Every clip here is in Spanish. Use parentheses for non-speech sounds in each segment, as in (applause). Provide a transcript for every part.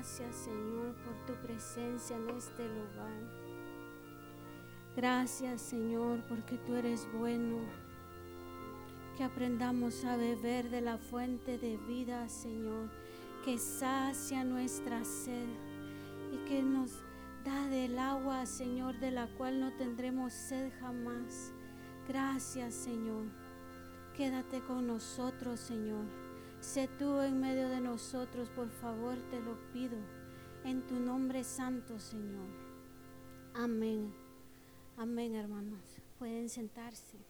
Gracias Señor por tu presencia en este lugar. Gracias Señor porque tú eres bueno. Que aprendamos a beber de la fuente de vida, Señor, que sacia nuestra sed y que nos da del agua, Señor, de la cual no tendremos sed jamás. Gracias, Señor. Quédate con nosotros, Señor. Sé tú en medio de nosotros, por favor, te lo pido. En tu nombre santo, Señor. Amén. Amén, hermanos. Pueden sentarse.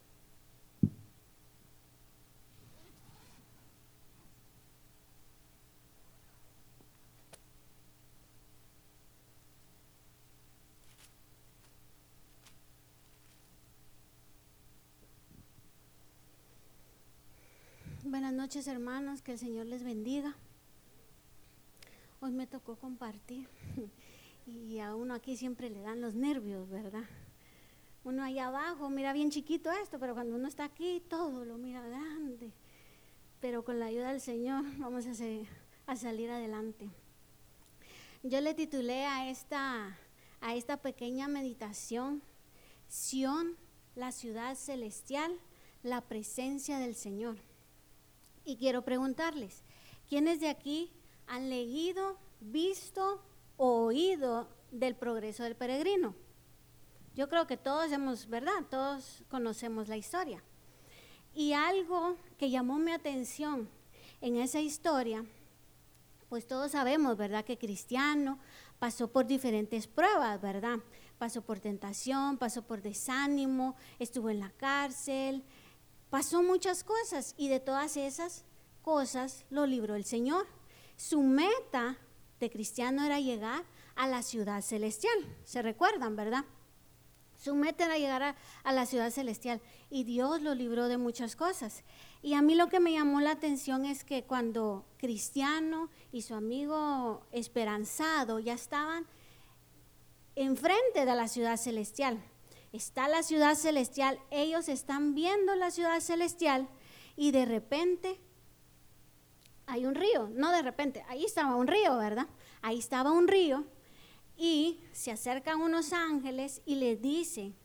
Noches hermanos, que el Señor les bendiga. Hoy me tocó compartir (laughs) y a uno aquí siempre le dan los nervios, ¿verdad? Uno allá abajo mira bien chiquito esto, pero cuando uno está aquí todo lo mira grande. Pero con la ayuda del Señor (laughs) vamos a, a salir adelante. Yo le titulé a esta, a esta pequeña meditación, Sión, la ciudad celestial, la presencia del Señor. Y quiero preguntarles, ¿quiénes de aquí han leído, visto o oído del progreso del peregrino? Yo creo que todos hemos, ¿verdad? Todos conocemos la historia. Y algo que llamó mi atención en esa historia, pues todos sabemos, ¿verdad? Que Cristiano pasó por diferentes pruebas, ¿verdad? Pasó por tentación, pasó por desánimo, estuvo en la cárcel, Pasó muchas cosas y de todas esas cosas lo libró el Señor. Su meta de cristiano era llegar a la ciudad celestial. ¿Se recuerdan, verdad? Su meta era llegar a, la ciudad celestial y Dios lo libró de muchas cosas. Y a mí lo que me llamó la atención es que cuando Cristiano y su amigo esperanzado ya estaban enfrente de la ciudad celestial, está la ciudad celestial, ellos están viendo la ciudad celestial y de repente hay un río, no de repente, ahí estaba un río, ¿verdad? Ahí estaba un río y se acercan unos ángeles y le dicen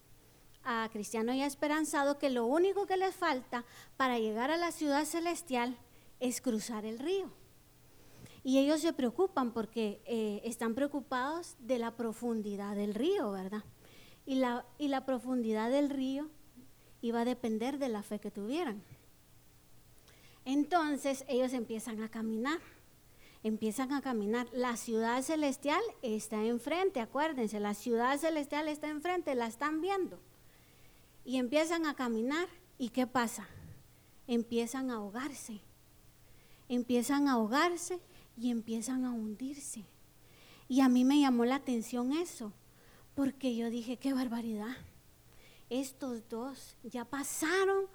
a Cristiano y a Esperanzado que lo único que les falta para llegar a la ciudad celestial es cruzar el río. Y ellos se preocupan porque eh, están preocupados de la profundidad del río, ¿verdad? Y la, y la profundidad del río iba a depender de la fe que tuvieran. Entonces ellos empiezan a caminar, empiezan a caminar. La ciudad celestial está enfrente, acuérdense, la ciudad celestial está enfrente, la están viendo. Y empiezan a caminar y ¿qué pasa? Empiezan a ahogarse, empiezan a ahogarse y empiezan a hundirse. Y a mí me llamó la atención eso, porque yo dije, qué barbaridad. Estos dos ya pasaron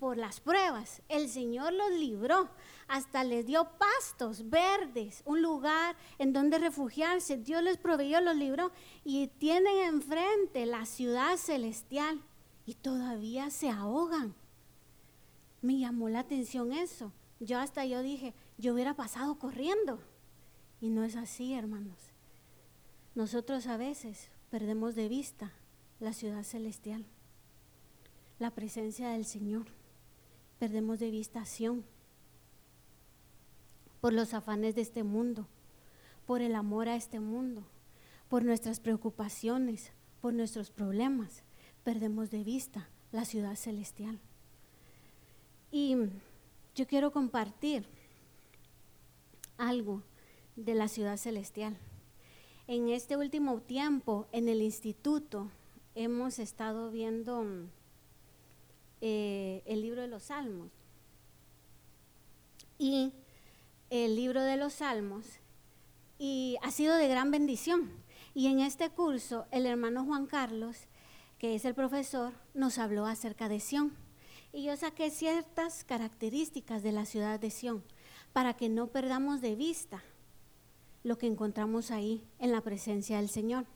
por las pruebas. El Señor los libró. Hasta les dio pastos verdes, un lugar en donde refugiarse. Dios les proveyó, los libró. Y tienen enfrente la ciudad celestial. Y todavía se ahogan. Me llamó la atención eso. Yo hasta yo dije, yo hubiera pasado corriendo. Y no es así, hermanos. Nosotros a veces perdemos de vista la ciudad celestial, la presencia del Señor. Perdemos de vista Sion por los afanes de este mundo, por el amor a este mundo, por nuestras preocupaciones, por nuestros problemas. Perdemos de vista la ciudad celestial. Y yo quiero compartir algo de la ciudad celestial. En este último tiempo, en el instituto, hemos estado viendo eh, el libro de los Salmos. Y el libro de los Salmos y ha sido de gran bendición. Y en este curso, el hermano Juan Carlos, que es el profesor, nos habló acerca de Sión. Y yo saqué ciertas características de la ciudad de Sión para que no perdamos de vista lo que encontramos ahí en la presencia del Señor.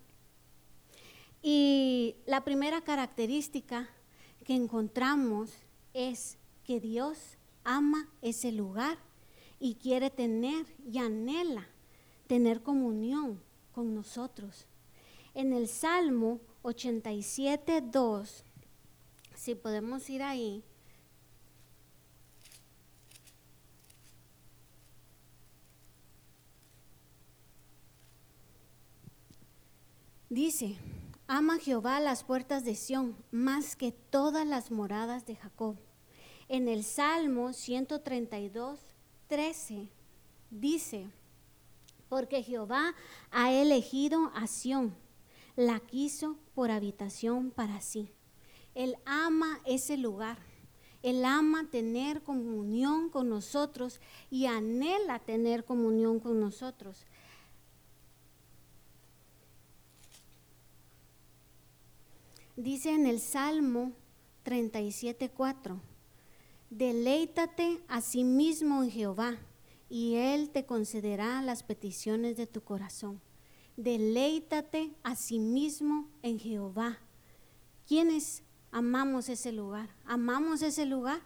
Y la primera característica que encontramos es que Dios ama ese lugar y quiere tener y anhela tener comunión con nosotros. En el Salmo 87, 2, si podemos ir ahí, dice, ama Jehová las puertas de Sión más que todas las moradas de Jacob. En el Salmo 132, 13 dice, porque Jehová ha elegido a Sión, la quiso por habitación para sí. Él ama ese lugar. Él ama tener comunión con nosotros y anhela tener comunión con nosotros. Dice en el Salmo 37.4, deleítate a sí mismo en Jehová y Él te concederá las peticiones de tu corazón. Deleítate a sí mismo en Jehová. ¿Quiénes amamos ese lugar? ¿Amamos ese lugar?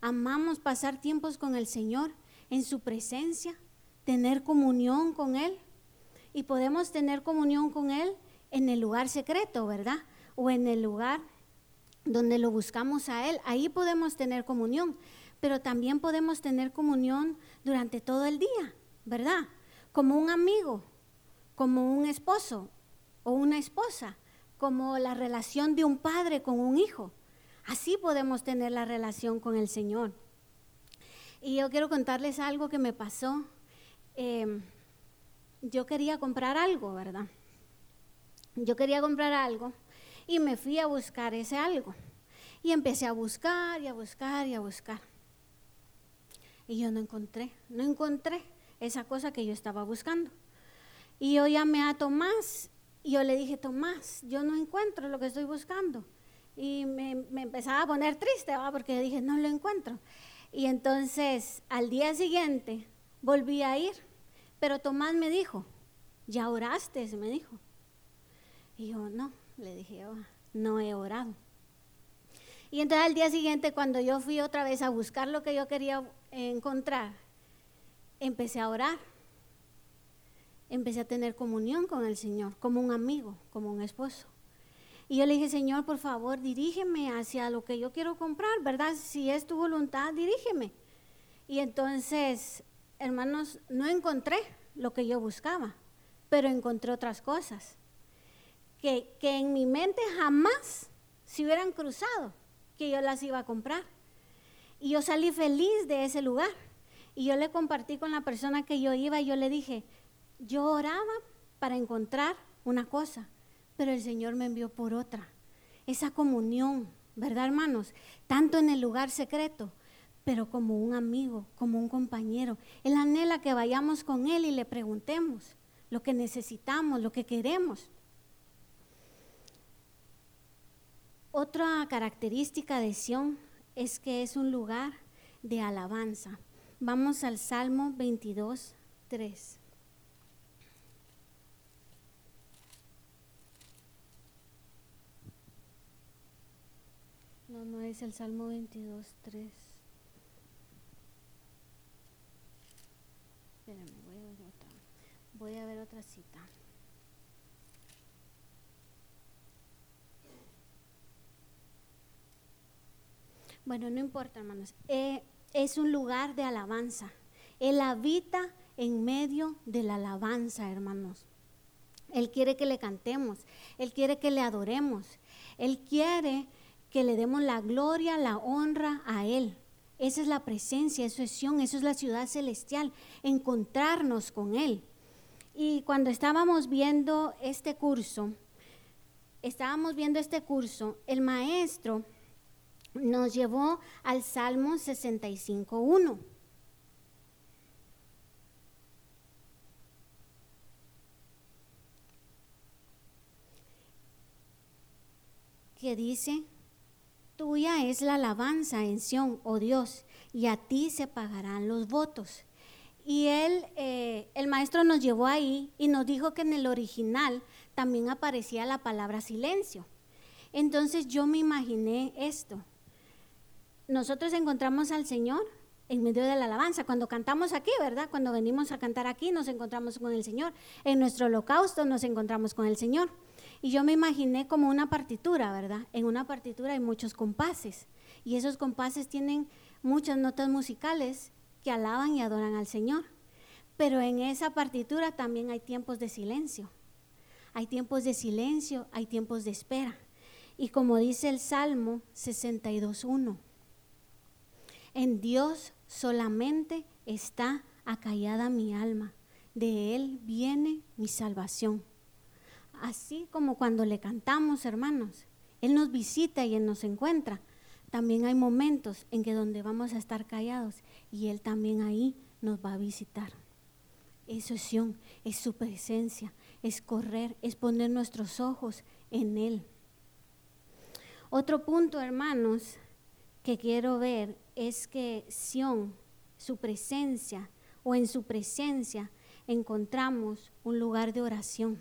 ¿Amamos pasar tiempos con el Señor en su presencia? ¿Tener comunión con Él? Y podemos tener comunión con Él en el lugar secreto, ¿verdad? O en el lugar donde lo buscamos a Él. Ahí podemos tener comunión pero también podemos tener comunión durante todo el día, ¿verdad? Como un amigo, como un esposo o una esposa, como la relación de un padre con un hijo. Así podemos tener la relación con el Señor. Y yo quiero contarles algo que me pasó. Em, yo quería comprar algo, ¿verdad? Yo quería comprar algo y me fui a buscar ese algo. Y empecé a buscar y a buscar y a buscar. Y yo no encontré, no encontré esa cosa que yo estaba buscando. Y yo llamé a Tomás y yo le dije, Tomás, yo no encuentro lo que estoy buscando. Y me, empezaba a poner triste, porque dije, no lo encuentro. Y entonces al día siguiente volví a ir, pero Tomás me dijo, ¿ya oraste? Me dijo. Y yo, no, le dije, yo, no he orado. Y entonces al día siguiente, cuando yo fui otra vez a buscar lo que yo quería encontrar, empecé a orar. Empecé a tener comunión con el Señor, como un amigo, como un esposo. Y yo le dije, Señor, por favor, dirígeme hacia lo que yo quiero comprar, ¿verdad? Si es tu voluntad, dirígeme. Y entonces, hermanos, no encontré lo que yo buscaba, pero encontré otras cosas que, que en mi mente jamás se hubieran cruzado que yo las iba a comprar. Y yo salí feliz de ese lugar. Y yo le compartí con la persona que yo iba y yo le dije, yo oraba para encontrar una cosa, pero el Señor me envió por otra. Esa comunión, ¿verdad hermanos? Tanto en el lugar secreto, pero como un amigo, como un compañero. Él anhela que vayamos con Él y le preguntemos lo que necesitamos, lo que queremos. Otra característica de Sión es que es un lugar de alabanza. Vamos al Salmo 22, 3. No, no es el Salmo 22, 3. Espérame, voy a ver otra. Voy a ver otra cita. Bueno, no importa, hermanos. Eh, es un lugar de alabanza. Él habita en medio de la alabanza, hermanos. Él quiere que le cantemos. Él quiere que le adoremos. Él quiere que le demos la gloria, la honra a Él. Esa es la presencia, eso es Sion, eso es la ciudad celestial, encontrarnos con Él. Y cuando estábamos viendo este curso, estábamos viendo este curso, el maestro nos llevó al Salmo 65.1. que dice, Tuya es la alabanza en Sión, oh Dios, y a ti se pagarán los votos. Y él, eh, el maestro nos llevó ahí y nos dijo que en el original también aparecía la palabra silencio. Entonces yo me imaginé esto. Nosotros encontramos al Señor en medio de la alabanza. Cuando cantamos aquí, ¿verdad? Cuando venimos a cantar aquí nos encontramos con el Señor. En nuestro holocausto nos encontramos con el Señor. Y yo me imaginé como una partitura, ¿verdad? En una partitura hay muchos compases. Y esos compases tienen muchas notas musicales que alaban y adoran al Señor. Pero en esa partitura también hay tiempos de silencio. Hay tiempos de silencio, hay tiempos de espera. Y como dice el Salmo 62.1, en Dios solamente está acallada mi alma, de Él viene mi salvación. Así como cuando le cantamos, hermanos, Él nos visita y Él nos encuentra. También hay momentos en que donde vamos a estar callados y Él también ahí nos va a visitar. Es su es su presencia, es correr, es poner nuestros ojos en Él. Otro punto, hermanos, que quiero ver es que Sión, su presencia o en su presencia encontramos un lugar de oración.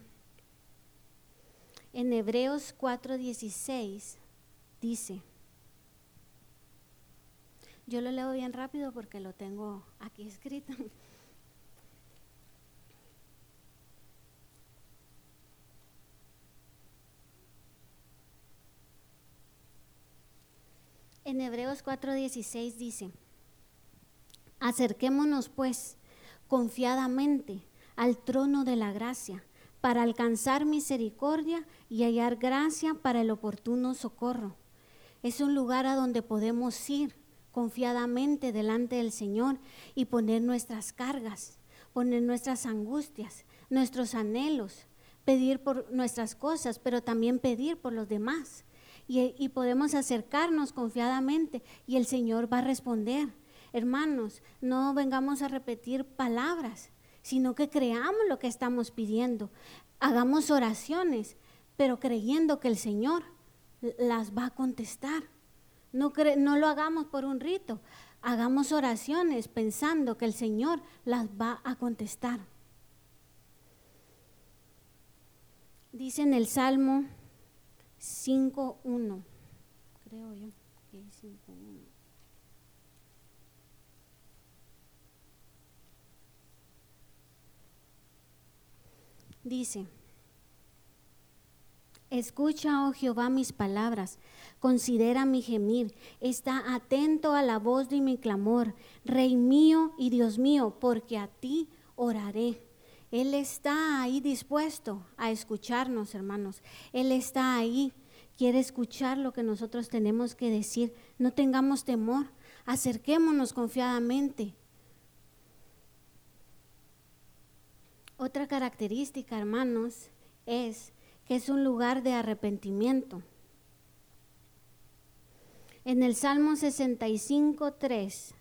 En Hebreos 4:16 dice, yo lo leo bien rápido porque lo tengo aquí escrito. (laughs) En Hebreos 4:16 dice, acerquémonos pues confiadamente al trono de la gracia para alcanzar misericordia y hallar gracia para el oportuno socorro. Es un lugar a donde podemos ir confiadamente delante del Señor y poner nuestras cargas, poner nuestras angustias, nuestros anhelos, pedir por nuestras cosas, pero también pedir por los demás y, podemos acercarnos confiadamente y el Señor va a responder. Hermanos, no vengamos a repetir palabras, sino que creamos lo que estamos pidiendo. Hagamos oraciones, pero creyendo que el Señor las va a contestar. No, no lo hagamos por un rito, hagamos oraciones pensando que el Señor las va a contestar. Dice en el Salmo 5.1. Creo yo que es 5.1. Dice, escucha, oh Jehová, mis palabras, considera mi gemir, está atento a la voz de mi clamor, Rey mío y Dios mío, porque a ti oraré. Él está ahí dispuesto a escucharnos, hermanos. Él está ahí, quiere escuchar lo que nosotros tenemos que decir. No tengamos temor, acerquémonos confiadamente. Otra característica, hermanos, es que es un lugar de arrepentimiento. En el Salmo 65, 3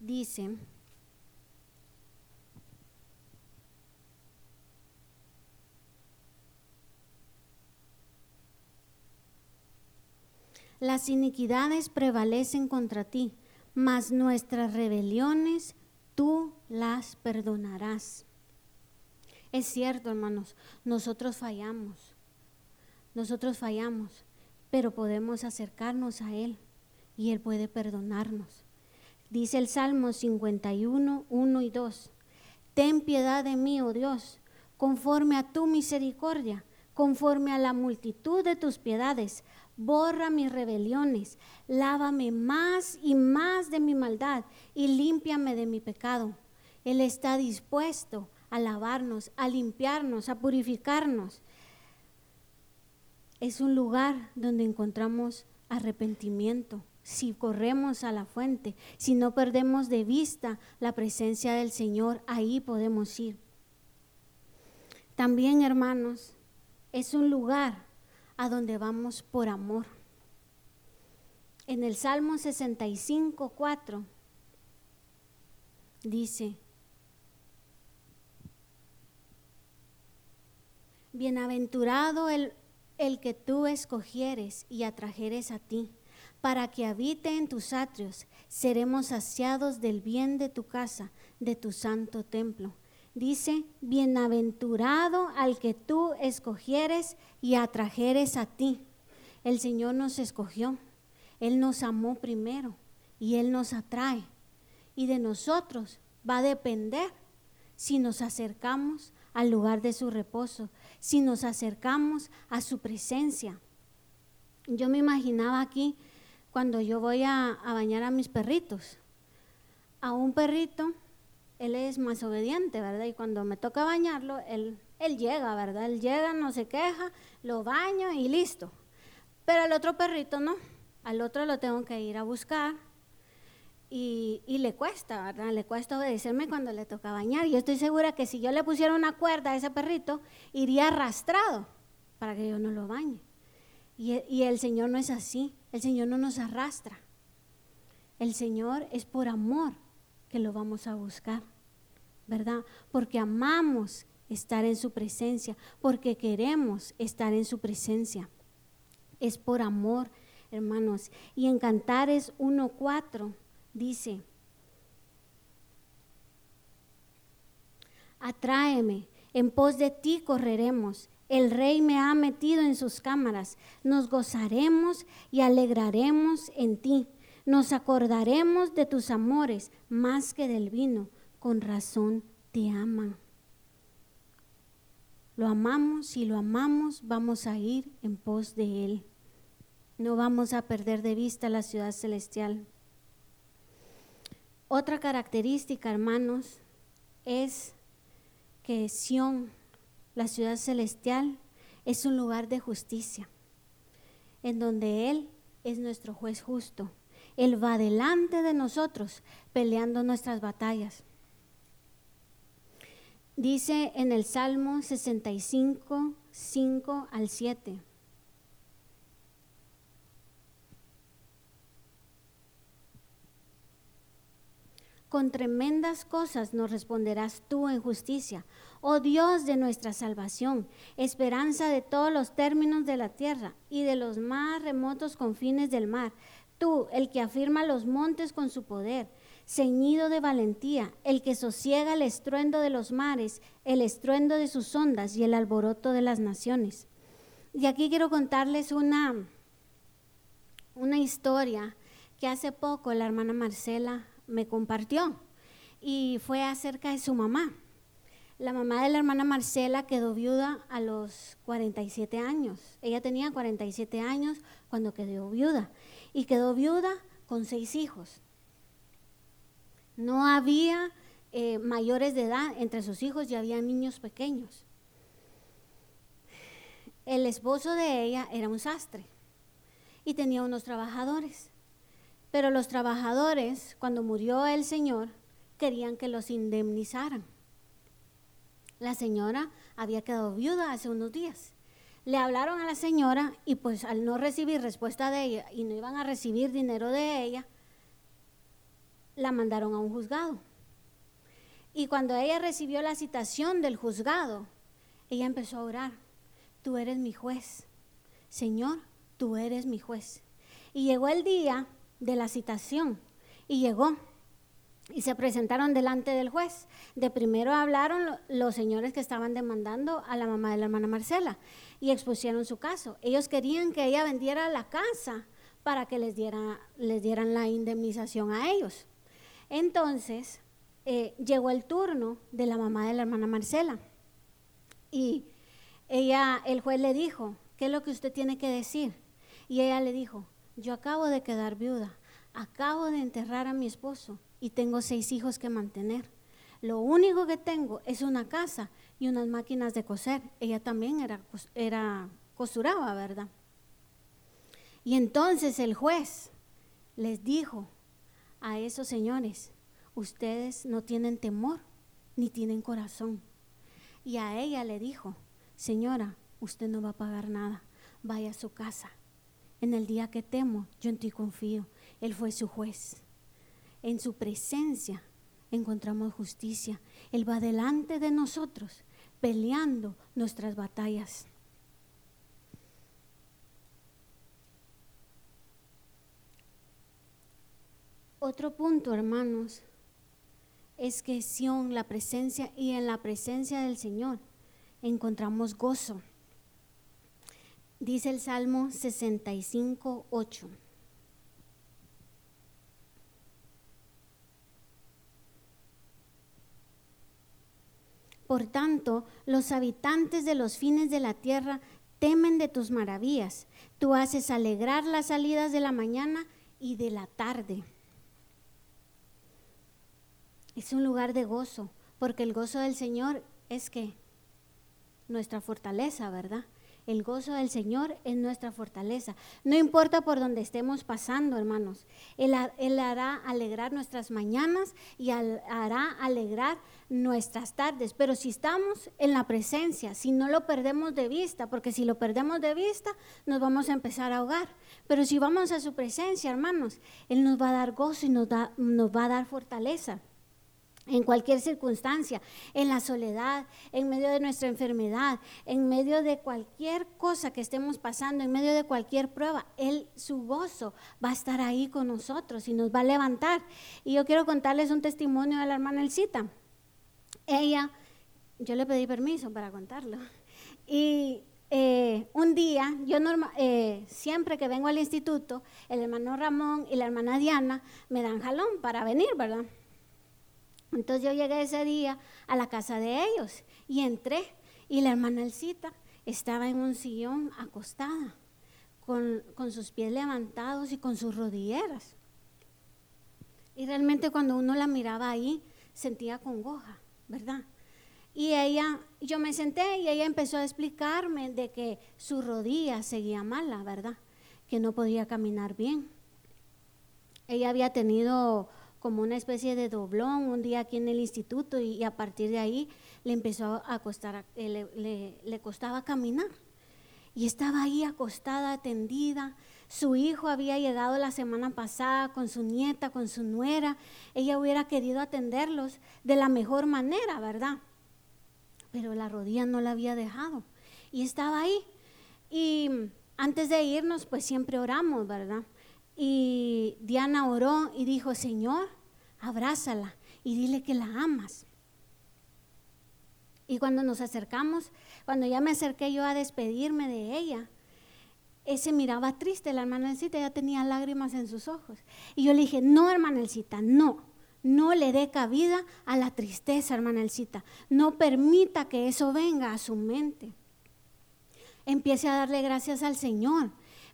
dice, Las iniquidades prevalecen contra ti, mas nuestras rebeliones tú las perdonarás. Es cierto, hermanos, nosotros fallamos, nosotros fallamos, pero podemos acercarnos a Él y Él puede perdonarnos. Dice el Salmo 51, 1 y 2, Ten piedad de mí, oh Dios, conforme a tu misericordia, conforme a la multitud de tus piedades borra mis rebeliones, lávame más y más de mi maldad y límpiame de mi pecado. Él está dispuesto a lavarnos, a limpiarnos, a purificarnos. Es un lugar donde encontramos arrepentimiento. Si corremos a la fuente, si no perdemos de vista la presencia del Señor, ahí podemos ir. También, hermanos, es un lugar a donde vamos por amor. En el Salmo 65, 4 dice, Bienaventurado el, el que tú escogieres y atrajeres a ti, para que habite en tus atrios, seremos saciados del bien de tu casa, de tu santo templo. Dice, bienaventurado al que tú escogieres y atrajeres a ti. El Señor nos escogió, Él nos amó primero y Él nos atrae. Y de nosotros va a depender si nos acercamos al lugar de su reposo, si nos acercamos a su presencia. Yo me imaginaba aquí cuando yo voy a, bañar a mis perritos. A un perrito, él es más obediente, ¿verdad? Y cuando me toca bañarlo, él, él llega, ¿verdad? Él llega, no se queja, lo baño y listo. Pero al otro perrito no. Al otro lo tengo que ir a buscar, y, le cuesta, ¿verdad? Le cuesta obedecerme cuando le toca bañar. Y yo estoy segura que si yo le pusiera una cuerda a ese perrito, iría arrastrado para que yo no lo bañe. Y, y el Señor no es así. El Señor no nos arrastra. El Señor es por amor que lo vamos a buscar, ¿verdad? Porque amamos estar en su presencia, porque queremos estar en su presencia. Es por amor, hermanos. Y en Cantares 1.4 dice, atráeme, en pos de ti correremos. El rey me ha metido en sus cámaras. Nos gozaremos y alegraremos en ti. Nos acordaremos de tus amores más que del vino. Con razón te aman. Lo amamos y lo amamos, vamos a ir en pos de Él. No vamos a perder de vista la ciudad celestial. Otra característica, hermanos, es que Sión, la ciudad celestial, es un lugar de justicia, en donde Él es nuestro juez justo. Él va delante de nosotros peleando nuestras batallas. Dice en el Salmo 65, 5 al 7. Con tremendas cosas nos responderás tú en justicia, oh Dios de nuestra salvación, esperanza de todos los términos de la tierra y de los más remotos confines del mar. Tú, el que afirma los montes con su poder, ceñido de valentía, el que sosiega el estruendo de los mares, el estruendo de sus ondas y el alboroto de las naciones. Y aquí quiero contarles una, una historia que hace poco la hermana Marcela me compartió y fue acerca de su mamá. La mamá de la hermana Marcela quedó viuda a los 47 años. Ella tenía 47 años cuando quedó viuda y quedó viuda con seis hijos. No había eh, mayores de edad entre sus hijos y había niños pequeños. El esposo de ella era un sastre y tenía unos trabajadores. Pero los trabajadores, cuando murió el Señor, querían que los indemnizaran. La señora había quedado viuda hace unos días. Le hablaron a la señora y pues al no recibir respuesta de ella y no iban a recibir dinero de ella, la mandaron a un juzgado. Y cuando ella recibió la citación del juzgado, ella empezó a orar, tú eres mi juez, Señor, tú eres mi juez. Y llegó el día de la citación y llegó y se presentaron delante del juez. De primero hablaron los señores que estaban demandando a la mamá de la hermana Marcela y expusieron su caso. Ellos querían que ella vendiera la casa para que les, diera, les dieran la indemnización a ellos. Entonces eh, llegó el turno de la mamá de la hermana Marcela y ella, el juez le dijo, ¿qué es lo que usted tiene que decir? Y ella le dijo, yo acabo de quedar viuda, acabo de enterrar a mi esposo y tengo seis hijos que mantener. Lo único que tengo es una casa y unas máquinas de coser. Ella también era, era costuraba, ¿verdad? Y entonces el juez les dijo a esos señores, ustedes no tienen temor ni tienen corazón. Y a ella le dijo, señora, usted no va a pagar nada, vaya a su casa en el día que temo, yo en ti confío. Él fue su juez. En su presencia encontramos justicia. Él va delante de nosotros, peleando nuestras batallas. Otro punto, hermanos, es que Sión, la presencia y en la presencia del Señor encontramos gozo. Dice el Salmo 65, 8. Por tanto, los habitantes de los fines de la tierra temen de tus maravillas. Tú haces alegrar las salidas de la mañana y de la tarde. Es un lugar de gozo, porque el gozo del Señor es que nuestra fortaleza, ¿verdad? El gozo del Señor es nuestra fortaleza. No importa por donde estemos pasando, hermanos. Él, hará alegrar nuestras mañanas y hará alegrar nuestras tardes. Pero si estamos en la presencia, si no lo perdemos de vista, porque si lo perdemos de vista, nos vamos a empezar a ahogar. Pero si vamos a su presencia, hermanos, Él nos va a dar gozo y nos, nos va a dar fortaleza en cualquier circunstancia, en la soledad, en medio de nuestra enfermedad, en medio de cualquier cosa que estemos pasando, en medio de cualquier prueba, Él, su gozo va a estar ahí con nosotros y nos va a levantar. Y yo quiero contarles un testimonio de la hermana Elcita. Ella, yo le pedí permiso para contarlo. Y eh, un día, yo eh, siempre que vengo al instituto, el hermano Ramón y la hermana Diana me dan jalón para venir, ¿verdad? Entonces yo llegué ese día a la casa de ellos y entré y la hermana Elcita estaba en un sillón acostada, con, con sus pies levantados y con sus rodilleras. Y realmente cuando uno la miraba ahí, sentía congoja, ¿verdad? Y ella, yo me senté y ella empezó a explicarme de que su rodilla seguía mala, ¿verdad? Que no podía caminar bien. Ella había tenido como una especie de doblón un día aquí en el instituto y, a partir de ahí le empezó a costar, eh, le, costaba caminar. Y estaba ahí acostada, atendida. Su hijo había llegado la semana pasada con su nieta, con su nuera. Ella hubiera querido atenderlos de la mejor manera, ¿verdad? Pero la rodilla no la había dejado. Y estaba ahí. Y antes de irnos, pues siempre oramos, ¿verdad? Y Diana oró y dijo, Señor, abrázala y dile que la amas. Y cuando nos acercamos, cuando ya me acerqué yo a despedirme de ella, ese miraba triste, la hermana Elcita ya tenía lágrimas en sus ojos. Y yo le dije, no, hermana Elcita, no, no le dé cabida a la tristeza, hermana Elcita. No permita que eso venga a su mente. Empiece a darle gracias al Señor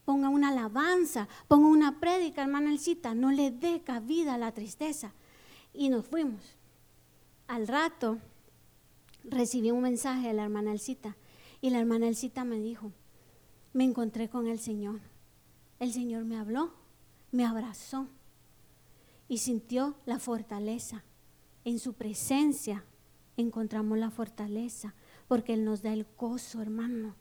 ponga una alabanza, ponga una prédica, hermana Elcita, no le dé cabida a la tristeza. Y nos fuimos. Al rato recibí un mensaje de la hermana Elcita y la hermana Elcita me dijo, me encontré con el Señor. El Señor me habló, me abrazó y sintió la fortaleza. En su presencia encontramos la fortaleza porque Él nos da el gozo, hermano.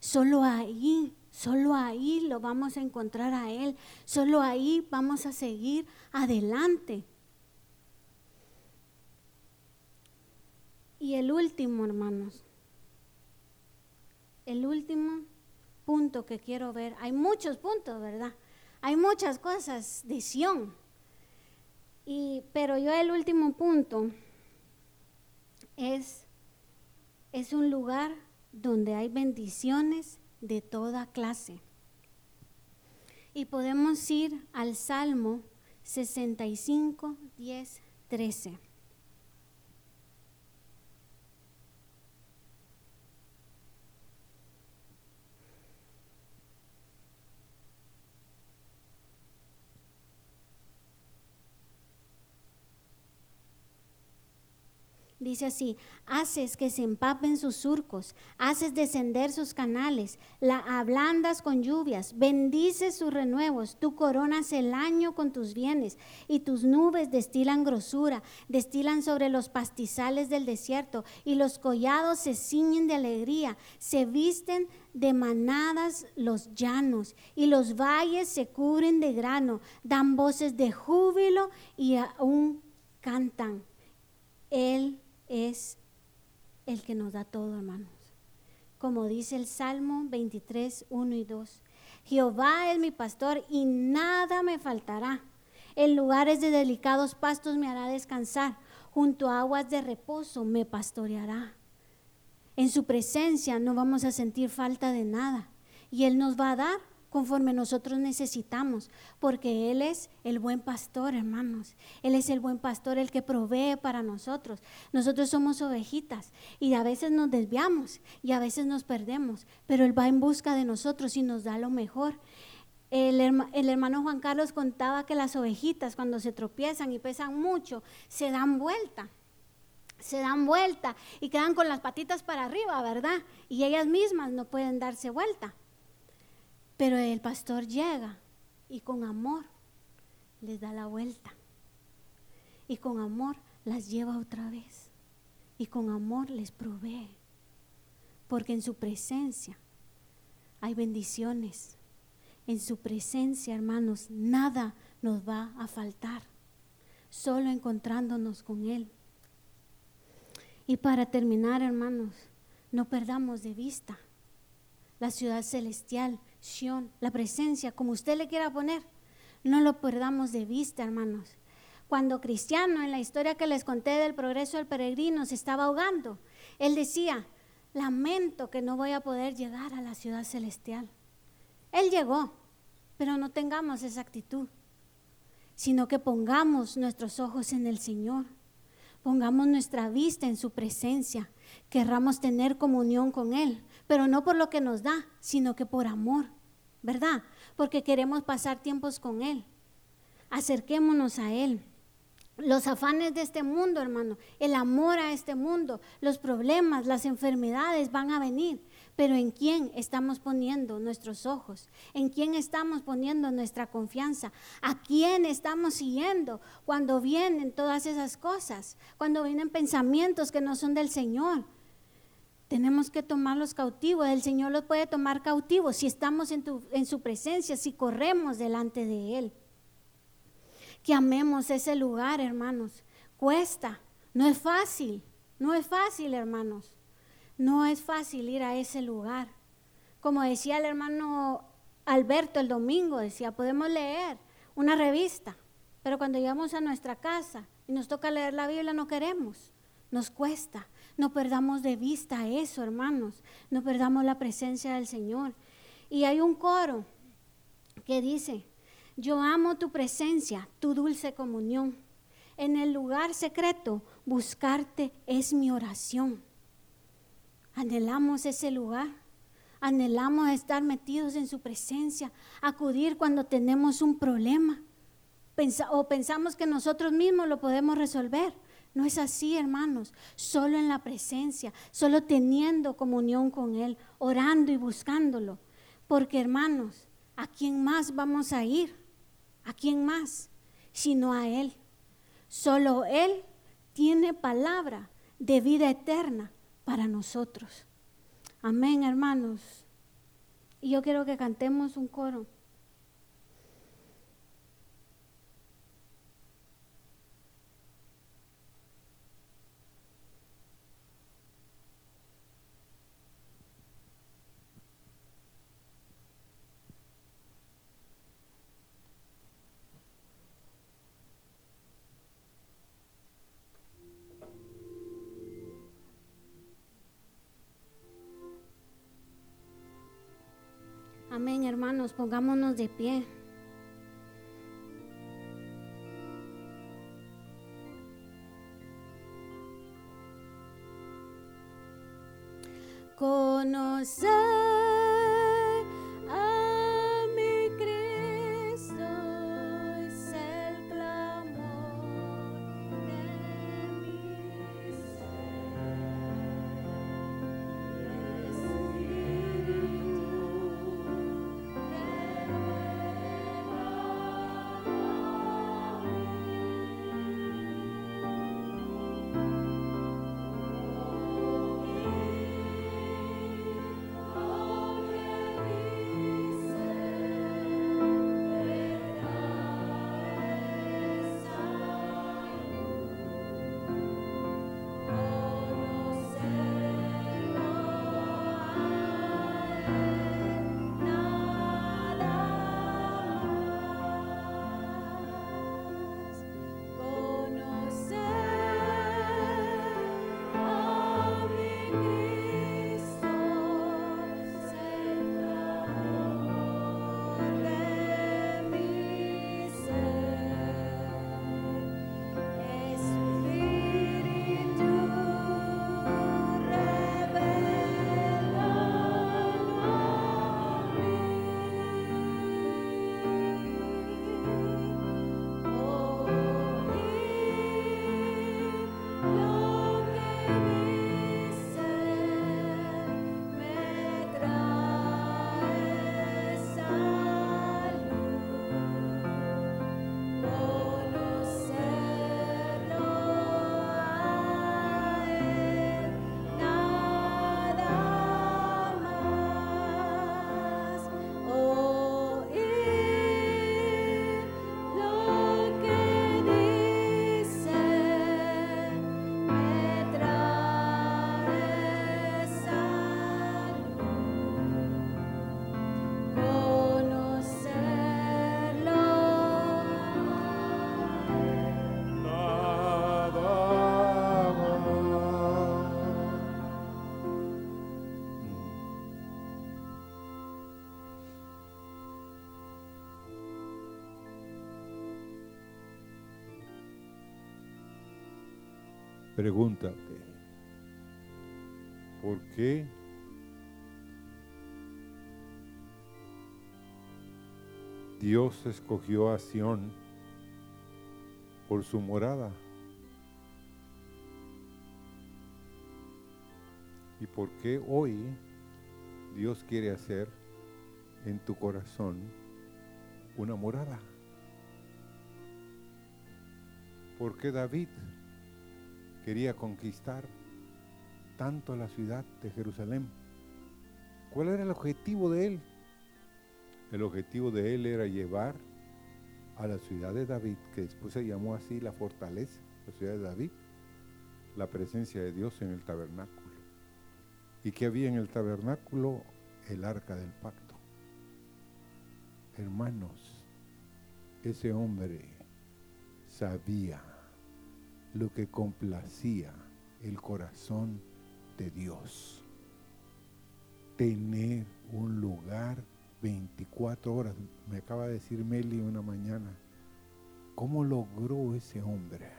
Solo ahí Solo ahí lo vamos a encontrar a Él. Solo ahí vamos a seguir adelante. Y el último, hermanos, el último punto que quiero ver, hay muchos puntos, ¿verdad? Hay muchas cosas de Sion. Y, pero yo el último punto es, es un lugar donde hay bendiciones de toda clase. Y podemos ir al Salmo 65, 10, 13. Dice así, haces que se empapen sus surcos, haces descender sus canales, la ablandas con lluvias, bendices sus renuevos, tú coronas el año con tus bienes y tus nubes destilan grosura, destilan sobre los pastizales del desierto y los collados se ciñen de alegría, se visten de manadas los llanos y los valles se cubren de grano, dan voces de júbilo y aún cantan. Él es el que nos da todo, hermanos. Como dice el Salmo 23, 1 y 2. Jehová es mi pastor y nada me faltará. En lugares de delicados pastos me hará descansar. Junto a aguas de reposo me pastoreará. En su presencia no vamos a sentir falta de nada. Y Él nos va a dar conforme nosotros necesitamos, porque Él es el buen pastor, hermanos. Él es el buen pastor, el que provee para nosotros. Nosotros somos ovejitas y a veces nos desviamos y a veces nos perdemos, pero Él va en busca de nosotros y nos da lo mejor. El, el, hermano Juan Carlos contaba que las ovejitas cuando se tropiezan y pesan mucho, se dan vuelta, se dan vuelta y quedan con las patitas para arriba, ¿verdad? Y ellas mismas no pueden darse vuelta. Pero el pastor llega y con amor les da la vuelta. Y con amor las lleva otra vez. Y con amor les provee. Porque en su presencia hay bendiciones. En su presencia, hermanos, nada nos va a faltar. Solo encontrándonos con Él. Y para terminar, hermanos, no perdamos de vista la ciudad celestial la presencia, como usted le quiera poner. No lo perdamos de vista, hermanos. Cuando Cristiano, en la historia que les conté del progreso del peregrino, se estaba ahogando, él decía, lamento que no voy a poder llegar a la ciudad celestial. Él llegó, pero no tengamos esa actitud, sino que pongamos nuestros ojos en el Señor, pongamos nuestra vista en su presencia, querramos tener comunión con Él, pero no por lo que nos da, sino que por amor. ¿Verdad? Porque queremos pasar tiempos con Él. Acerquémonos a Él. Los afanes de este mundo, hermano, el amor a este mundo, los problemas, las enfermedades van a venir. Pero ¿en quién estamos poniendo nuestros ojos? ¿En quién estamos poniendo nuestra confianza? ¿A quién estamos siguiendo cuando vienen todas esas cosas? Cuando vienen pensamientos que no son del Señor. Tenemos que tomarlos cautivos. El Señor los puede tomar cautivos si estamos en, su presencia, si corremos delante de Él. Que amemos ese lugar, hermanos. Cuesta. No es fácil. No es fácil, hermanos. No es fácil ir a ese lugar. Como decía el hermano Alberto el domingo, decía, podemos leer una revista, pero cuando llegamos a nuestra casa y nos toca leer la Biblia no queremos. Nos cuesta. No perdamos de vista eso, hermanos. No perdamos la presencia del Señor. Y hay un coro que dice, yo amo tu presencia, tu dulce comunión. En el lugar secreto, buscarte es mi oración. Anhelamos ese lugar. Anhelamos estar metidos en su presencia, acudir cuando tenemos un problema. o pensamos que nosotros mismos lo podemos resolver. No es así, hermanos. Solo en la presencia, solo teniendo comunión con Él, orando y buscándolo. Porque, hermanos, ¿a quién más vamos a ir? ¿A quién más? Sino a Él. Solo Él tiene palabra de vida eterna para nosotros. Amén, hermanos. Y yo quiero que cantemos un coro. Amén, hermanos, pongámonos de pie. Conocer. Pregúntate, ¿por qué Dios escogió a Sión por su morada? ¿Y por qué hoy Dios quiere hacer en tu corazón una morada? ¿Por qué David quería conquistar tanto la ciudad de Jerusalén? ¿Cuál era el objetivo de él? El objetivo de él era llevar a la ciudad de David, que después se llamó así la fortaleza, la ciudad de David, la presencia de Dios en el tabernáculo. ¿Y qué había en el tabernáculo? El arca del pacto. Hermanos, ese hombre sabía lo que complacía el corazón de Dios. Tener un lugar 24 horas. Me acaba de decir Meli una mañana. ¿Cómo logró ese hombre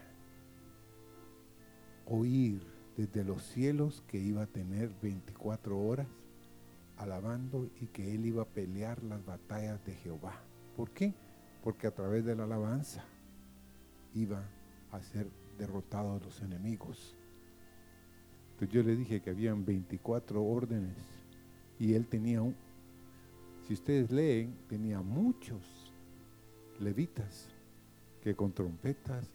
oír desde los cielos que iba a tener 24 horas alabando y que él iba a pelear las batallas de Jehová. ¿Por qué? Porque a través de la alabanza iba a ser derrotados los enemigos. Entonces yo le dije que habían 24 órdenes y él tenía un, si ustedes leen, tenía muchos levitas que con trompetas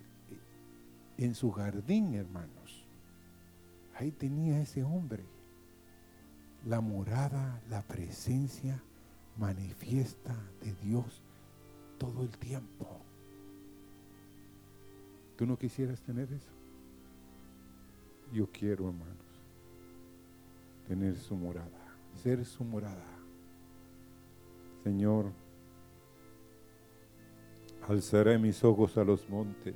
en su jardín, hermano Ahí tenía ese hombre la morada, la presencia manifiesta de Dios todo el tiempo. ¿Tú no quisieras tener eso? Yo quiero, hermanos, tener su morada, ser su morada. Señor, alzaré mis ojos a los montes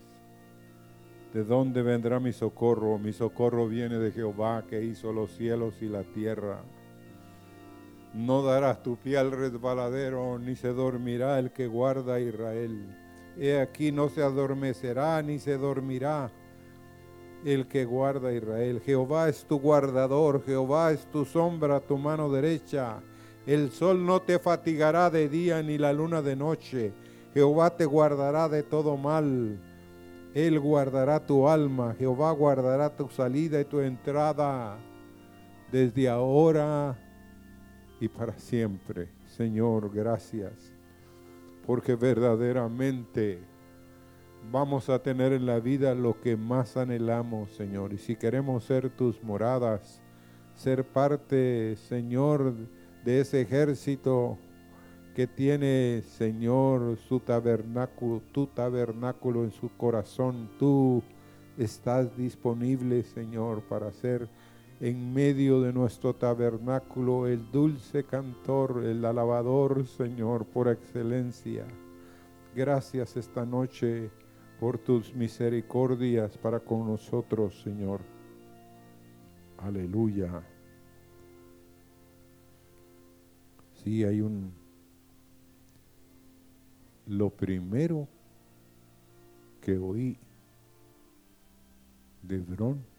¿De dónde vendrá mi socorro? Mi socorro viene de Jehová que hizo los cielos y la tierra. No darás tu pie al resbaladero, ni se dormirá el que guarda a Israel. He aquí no se adormecerá ni se dormirá el que guarda a Israel. Jehová es tu guardador, Jehová es tu sombra, tu mano derecha. El sol no te fatigará de día ni la luna de noche. Jehová te guardará de todo mal. Él guardará tu alma, Jehová guardará tu salida y tu entrada desde ahora y para siempre. Señor, gracias, porque verdaderamente vamos a tener en la vida lo que más anhelamos, Señor. Y si queremos ser tus moradas, ser parte, Señor, de ese ejército que tiene, Señor, su tabernáculo, tu tabernáculo en su corazón. Tú estás disponible, Señor, para ser en medio de nuestro tabernáculo el dulce cantor, el alabador, Señor, por excelencia. Gracias esta noche por tus misericordias para con nosotros, Señor. Aleluya. Sí, hay un lo primero que oí de Bron